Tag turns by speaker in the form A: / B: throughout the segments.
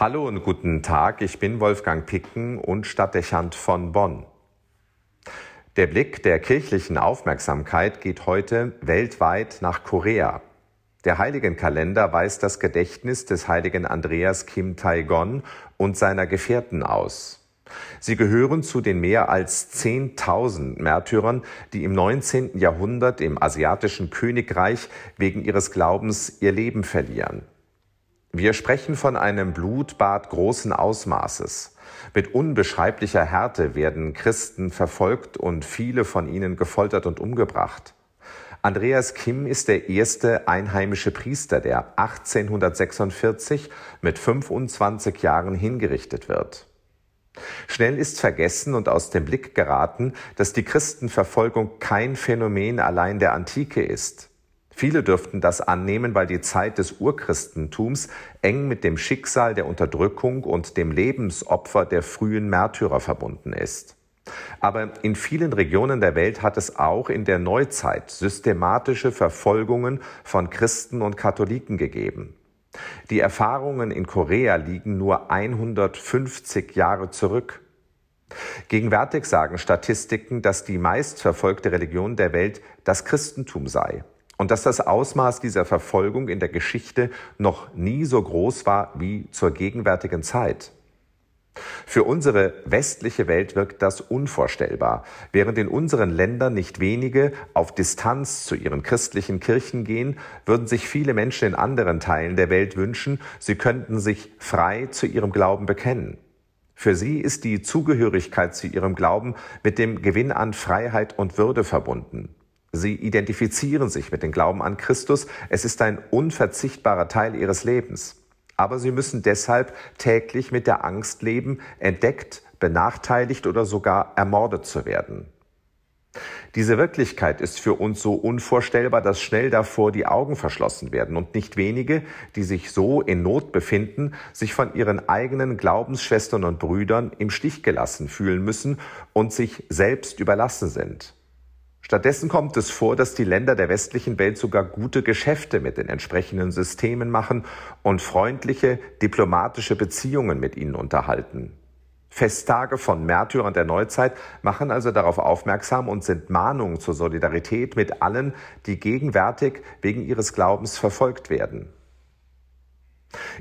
A: Hallo und guten Tag, ich bin Wolfgang Picken und Stadtdechant von Bonn. Der Blick der kirchlichen Aufmerksamkeit geht heute weltweit nach Korea. Der Heiligenkalender weist das Gedächtnis des heiligen Andreas Kim Tae-gon und seiner Gefährten aus. Sie gehören zu den mehr als 10.000 Märtyrern, die im 19. Jahrhundert im asiatischen Königreich wegen ihres Glaubens ihr Leben verlieren. Wir sprechen von einem Blutbad großen Ausmaßes. Mit unbeschreiblicher Härte werden Christen verfolgt und viele von ihnen gefoltert und umgebracht. Andreas Kim ist der erste einheimische Priester, der 1846 mit 25 Jahren hingerichtet wird. Schnell ist vergessen und aus dem Blick geraten, dass die Christenverfolgung kein Phänomen allein der Antike ist. Viele dürften das annehmen, weil die Zeit des Urchristentums eng mit dem Schicksal der Unterdrückung und dem Lebensopfer der frühen Märtyrer verbunden ist. Aber in vielen Regionen der Welt hat es auch in der Neuzeit systematische Verfolgungen von Christen und Katholiken gegeben. Die Erfahrungen in Korea liegen nur 150 Jahre zurück. Gegenwärtig sagen Statistiken, dass die meistverfolgte Religion der Welt das Christentum sei und dass das Ausmaß dieser Verfolgung in der Geschichte noch nie so groß war wie zur gegenwärtigen Zeit. Für unsere westliche Welt wirkt das unvorstellbar, während in unseren Ländern nicht wenige auf Distanz zu ihren christlichen Kirchen gehen, würden sich viele Menschen in anderen Teilen der Welt wünschen, sie könnten sich frei zu ihrem Glauben bekennen. Für sie ist die Zugehörigkeit zu ihrem Glauben mit dem Gewinn an Freiheit und Würde verbunden. Sie identifizieren sich mit dem Glauben an Christus. Es ist ein unverzichtbarer Teil ihres Lebens. Aber sie müssen deshalb täglich mit der Angst leben, entdeckt, benachteiligt oder sogar ermordet zu werden. Diese Wirklichkeit ist für uns so unvorstellbar, dass schnell davor die Augen verschlossen werden und nicht wenige, die sich so in Not befinden, sich von ihren eigenen Glaubensschwestern und Brüdern im Stich gelassen fühlen müssen und sich selbst überlassen sind. Stattdessen kommt es vor, dass die Länder der westlichen Welt sogar gute Geschäfte mit den entsprechenden Systemen machen und freundliche diplomatische Beziehungen mit ihnen unterhalten. Festtage von Märtyrern der Neuzeit machen also darauf aufmerksam und sind Mahnungen zur Solidarität mit allen, die gegenwärtig wegen ihres Glaubens verfolgt werden.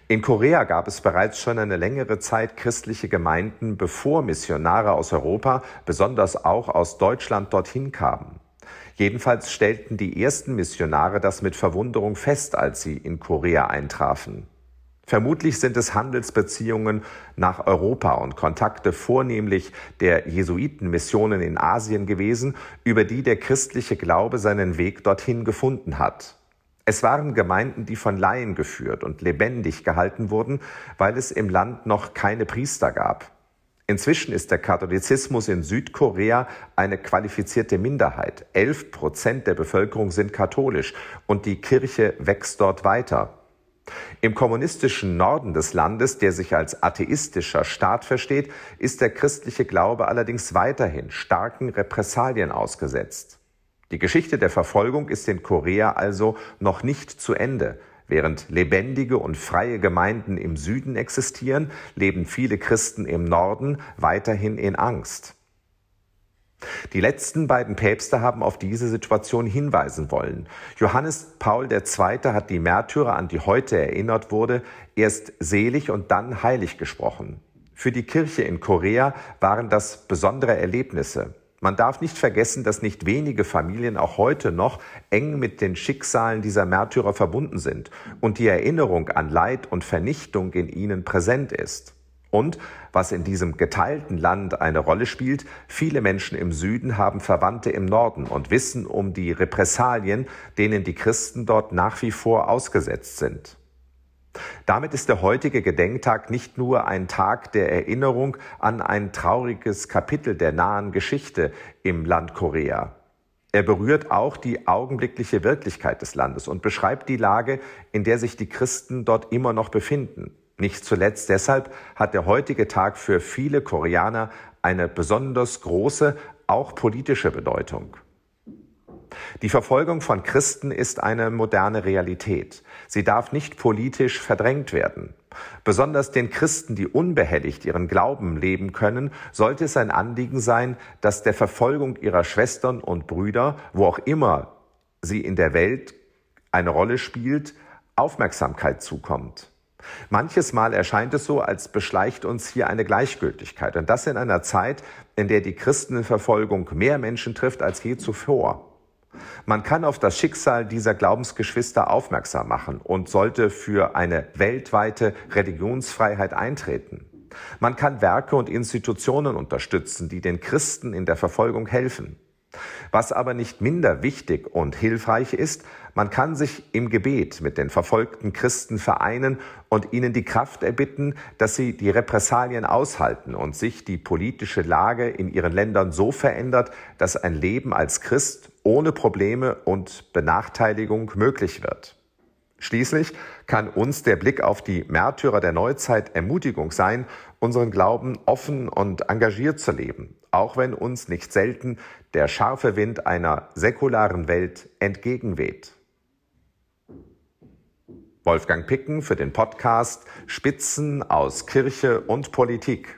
A: In Korea gab es bereits schon eine längere Zeit christliche Gemeinden, bevor Missionare aus Europa, besonders auch aus Deutschland, dorthin kamen. Jedenfalls stellten die ersten Missionare das mit Verwunderung fest, als sie in Korea eintrafen. Vermutlich sind es Handelsbeziehungen nach Europa und Kontakte vornehmlich der Jesuitenmissionen in Asien gewesen, über die der christliche Glaube seinen Weg dorthin gefunden hat. Es waren Gemeinden, die von Laien geführt und lebendig gehalten wurden, weil es im Land noch keine Priester gab. Inzwischen ist der Katholizismus in Südkorea eine qualifizierte Minderheit. Elf Prozent der Bevölkerung sind katholisch und die Kirche wächst dort weiter. Im kommunistischen Norden des Landes, der sich als atheistischer Staat versteht, ist der christliche Glaube allerdings weiterhin starken Repressalien ausgesetzt. Die Geschichte der Verfolgung ist in Korea also noch nicht zu Ende. Während lebendige und freie Gemeinden im Süden existieren, leben viele Christen im Norden weiterhin in Angst. Die letzten beiden Päpste haben auf diese Situation hinweisen wollen. Johannes Paul II. hat die Märtyrer, an die heute erinnert wurde, erst selig und dann heilig gesprochen. Für die Kirche in Korea waren das besondere Erlebnisse. Man darf nicht vergessen, dass nicht wenige Familien auch heute noch eng mit den Schicksalen dieser Märtyrer verbunden sind und die Erinnerung an Leid und Vernichtung in ihnen präsent ist. Und, was in diesem geteilten Land eine Rolle spielt, viele Menschen im Süden haben Verwandte im Norden und wissen um die Repressalien, denen die Christen dort nach wie vor ausgesetzt sind. Damit ist der heutige Gedenktag nicht nur ein Tag der Erinnerung an ein trauriges Kapitel der nahen Geschichte im Land Korea. Er berührt auch die augenblickliche Wirklichkeit des Landes und beschreibt die Lage, in der sich die Christen dort immer noch befinden. Nicht zuletzt deshalb hat der heutige Tag für viele Koreaner eine besonders große, auch politische Bedeutung. Die Verfolgung von Christen ist eine moderne Realität. Sie darf nicht politisch verdrängt werden. Besonders den Christen, die unbehelligt ihren Glauben leben können, sollte es ein Anliegen sein, dass der Verfolgung ihrer Schwestern und Brüder, wo auch immer sie in der Welt eine Rolle spielt, Aufmerksamkeit zukommt. Manches Mal erscheint es so, als beschleicht uns hier eine Gleichgültigkeit. Und das in einer Zeit, in der die Christenverfolgung mehr Menschen trifft als je zuvor. Man kann auf das Schicksal dieser Glaubensgeschwister aufmerksam machen und sollte für eine weltweite Religionsfreiheit eintreten. Man kann Werke und Institutionen unterstützen, die den Christen in der Verfolgung helfen. Was aber nicht minder wichtig und hilfreich ist, man kann sich im Gebet mit den verfolgten Christen vereinen und ihnen die Kraft erbitten, dass sie die Repressalien aushalten und sich die politische Lage in ihren Ländern so verändert, dass ein Leben als Christ ohne Probleme und Benachteiligung möglich wird. Schließlich kann uns der Blick auf die Märtyrer der Neuzeit Ermutigung sein, unseren Glauben offen und engagiert zu leben, auch wenn uns nicht selten der scharfe Wind einer säkularen Welt entgegenweht. Wolfgang Picken für den Podcast Spitzen aus Kirche und Politik.